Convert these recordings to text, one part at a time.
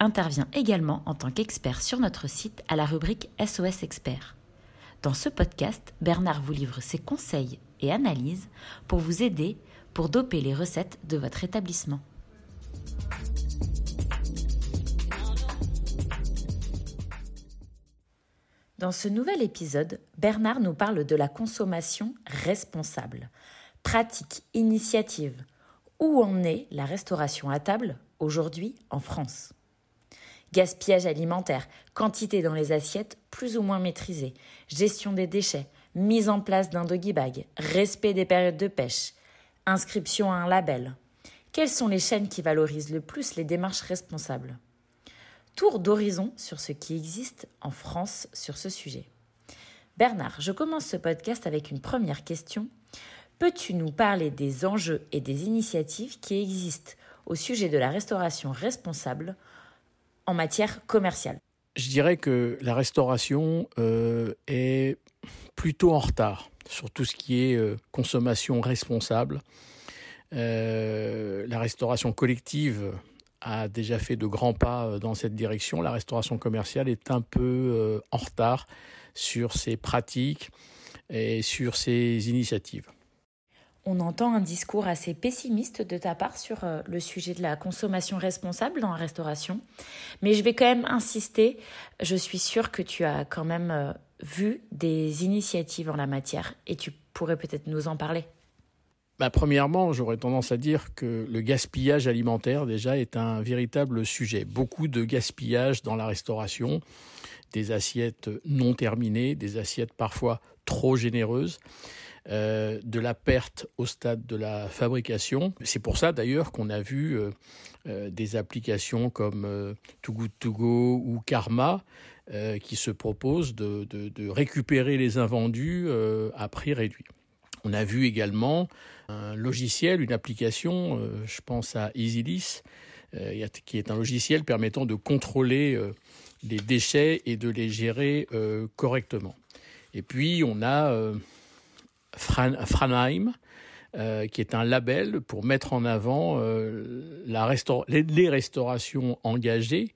intervient également en tant qu'expert sur notre site à la rubrique SOS Expert. Dans ce podcast, Bernard vous livre ses conseils et analyses pour vous aider pour doper les recettes de votre établissement. Dans ce nouvel épisode, Bernard nous parle de la consommation responsable. Pratique, initiative. Où en est la restauration à table aujourd'hui en France? Gaspillage alimentaire, quantité dans les assiettes plus ou moins maîtrisée, gestion des déchets, mise en place d'un doggy bag, respect des périodes de pêche, inscription à un label. Quelles sont les chaînes qui valorisent le plus les démarches responsables? Tour d'horizon sur ce qui existe en France sur ce sujet. Bernard, je commence ce podcast avec une première question. Peux-tu nous parler des enjeux et des initiatives qui existent au sujet de la restauration responsable en matière commerciale Je dirais que la restauration euh, est plutôt en retard sur tout ce qui est euh, consommation responsable. Euh, la restauration collective a déjà fait de grands pas dans cette direction. La restauration commerciale est un peu en retard sur ses pratiques et sur ses initiatives on entend un discours assez pessimiste de ta part sur euh, le sujet de la consommation responsable dans la restauration. Mais je vais quand même insister. Je suis sûre que tu as quand même euh, vu des initiatives en la matière et tu pourrais peut-être nous en parler. Bah, premièrement, j'aurais tendance à dire que le gaspillage alimentaire déjà est un véritable sujet. Beaucoup de gaspillage dans la restauration, des assiettes non terminées, des assiettes parfois trop généreuses. Euh, de la perte au stade de la fabrication. C'est pour ça d'ailleurs qu'on a vu euh, euh, des applications comme Too Good ou Karma qui se proposent de, récupérer les invendus à prix réduit. On a vu également un logiciel, une application, je pense à EasyList, qui est un logiciel permettant de contrôler les déchets et de les gérer correctement. Et puis on a Franheim, euh, qui est un label pour mettre en avant euh, les, restaurations engagées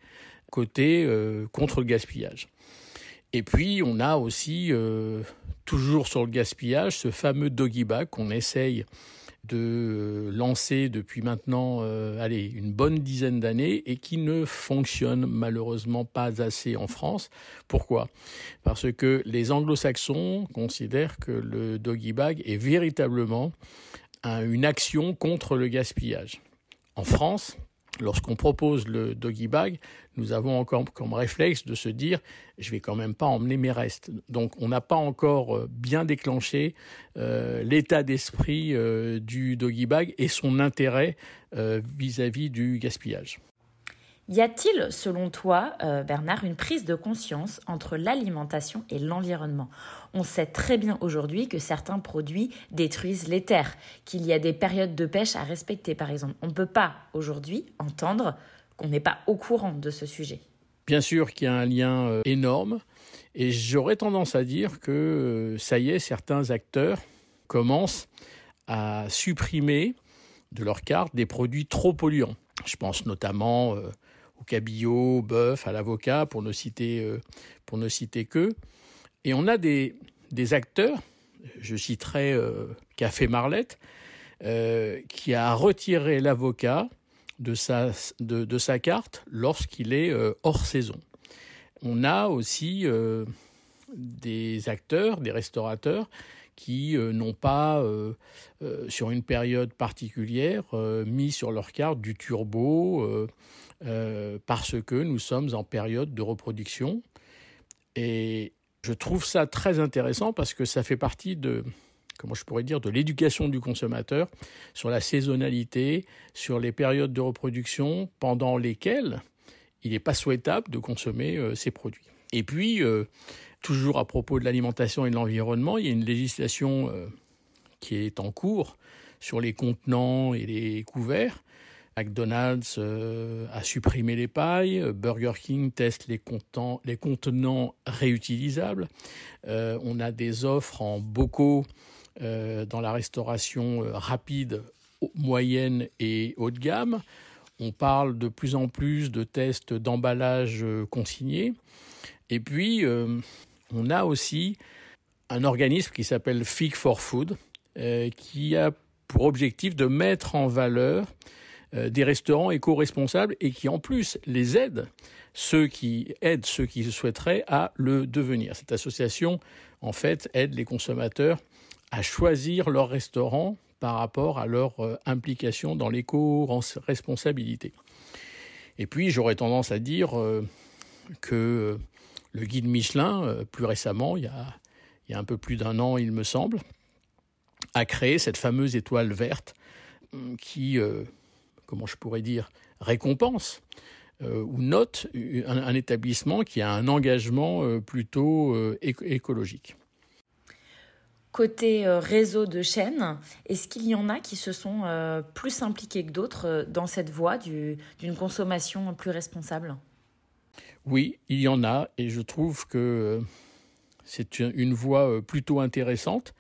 côté euh, contre le gaspillage. Et puis on a aussi toujours sur le gaspillage ce fameux doggy bag qu'on essaye de lancer depuis maintenant euh, allez, une bonne dizaine d'années et qui ne fonctionne malheureusement pas assez en France. Pourquoi? Parce que les anglo-saxons considèrent que le doggy bag est véritablement une action contre le gaspillage. En France, lorsqu'on propose le doggy bag, nous avons encore comme réflexe de se dire je vais quand même pas emmener mes restes. Donc on n'a pas encore euh, bien déclenché euh, l'état d'esprit euh, du doggy bag et son intérêt vis à -vis du gaspillage. Y a-t-il, selon toi, euh, Bernard, une prise de conscience entre l'alimentation et l'environnement? On sait très bien aujourd'hui que certains produits détruisent les terres, qu'il y a des périodes de pêche à respecter, par exemple. On ne peut pas aujourd'hui entendre qu'on n'est pas au courant de ce sujet. Bien sûr qu'il y a un lien euh, énorme, et j'aurais tendance à dire que euh, ça y est, certains acteurs commencent à supprimer de leur carte des produits trop polluants. Je pense notamment au cabillaud, au bœuf, à l'avocat, pour ne citer euh, citer que. Et on a des, des acteurs, je citerai euh, Café Marlette, euh, qui a retiré l'avocat de sa, de, de sa carte lorsqu'il est hors saison. On a aussi des acteurs, des restaurateurs qui n'ont pas, sur une période particulière, mis sur leur carte du turbo, euh, parce que nous sommes en période de reproduction. Et je trouve ça très intéressant parce que ça fait partie de, comment je pourrais dire, de l'éducation du consommateur sur la saisonnalité, sur les périodes de reproduction pendant lesquelles il n'est pas souhaitable de consommer euh, ces produits. Et puis, toujours à propos de l'alimentation et de l'environnement, il y a une législation qui est en cours sur les contenants et les couverts. McDonald's euh, a supprimé les pailles, Burger King teste les, contenants réutilisables. Euh, on a des offres en bocaux euh, dans la restauration rapide, moyenne et haut de gamme. On parle de plus en plus de tests d'emballage consigné. Et puis, on a aussi un organisme qui s'appelle Fig for Food, qui a pour objectif de mettre en valeur euh, des restaurants éco-responsables et qui en plus les aident, ceux qui aident ceux qui souhaiteraient à le devenir. Cette association, en fait, aide les consommateurs à choisir leur restaurant par rapport à leur euh, implication dans l'éco-responsabilité. Et puis, j'aurais tendance à dire euh, que le guide Michelin, plus récemment, il y a, un peu plus d'un an, il me semble, a créé cette fameuse étoile verte hum, qui, euh, comment je pourrais dire, récompense euh, ou note un, établissement qui a un engagement euh, plutôt écologique. Côté réseau de chaînes, est-ce qu'il y en a qui se sont plus impliqués que d'autres dans cette voie d'une consommation plus responsable? Oui, il y en a et je trouve que c'est une voie plutôt intéressante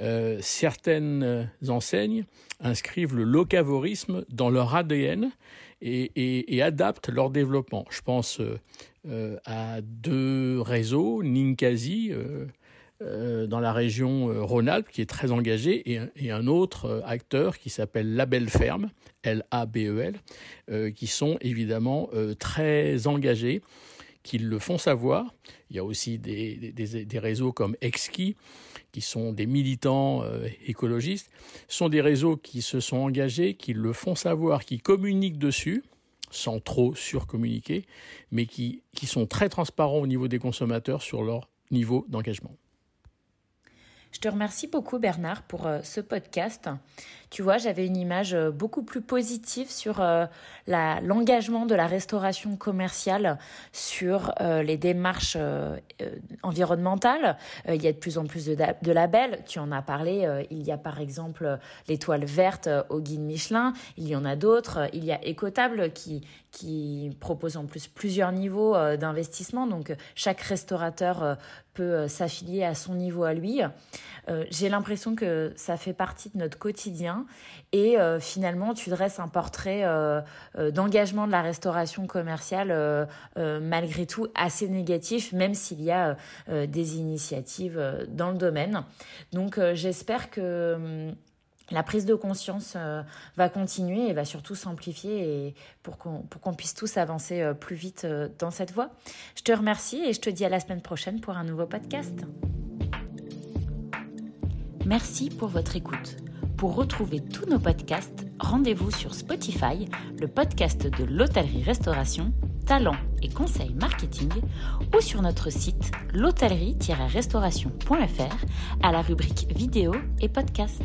euh, certaines enseignes inscrivent le locavorisme dans leur ADN et, adaptent leur développement. Je pense euh, euh, à deux réseaux, Ninkasi dans la région Rhône-Alpes qui est très engagé et, un autre acteur qui s'appelle Label Ferme, L-A-B-E-L, qui sont évidemment très engagés qu'ils le font savoir. Il y a aussi des, réseaux comme Exki qui sont des militants euh, écologistes, sont des réseaux qui se sont engagés, qui le font savoir, qui communiquent dessus, sans trop surcommuniquer, mais qui, qui sont très transparents au niveau des consommateurs sur leur niveau d'engagement. Je te remercie beaucoup Bernard pour euh, ce podcast. Tu vois, j'avais une image euh, beaucoup plus positive sur euh, l'engagement de la restauration commerciale sur les démarches environnementales. il y a de plus en plus de, labels. Tu en as parlé. il y a par exemple l'étoile verte au guide Michelin. Il y en a d'autres. Il y a Ecotable qui, qui propose en plus plusieurs niveaux d'investissement. Donc chaque restaurateur peut s'affilier à son niveau à lui. J'ai l'impression que ça fait partie de notre quotidien et euh, finalement tu dresses un portrait euh, euh, d'engagement de la restauration commerciale malgré tout assez négatif, même s'il y a des initiatives dans le domaine. Donc j'espère que hum, la prise de conscience va continuer et va surtout s'amplifier pour qu'on puisse tous avancer plus vite dans cette voie. Je te remercie et je te dis à la semaine prochaine pour un nouveau podcast. Merci pour votre écoute. Pour retrouver tous nos podcasts, rendez-vous sur Spotify, le podcast de l'hôtellerie-restauration, talent et conseils marketing, ou sur notre site l'hôtellerie-restauration.fr à la rubrique vidéo et podcast.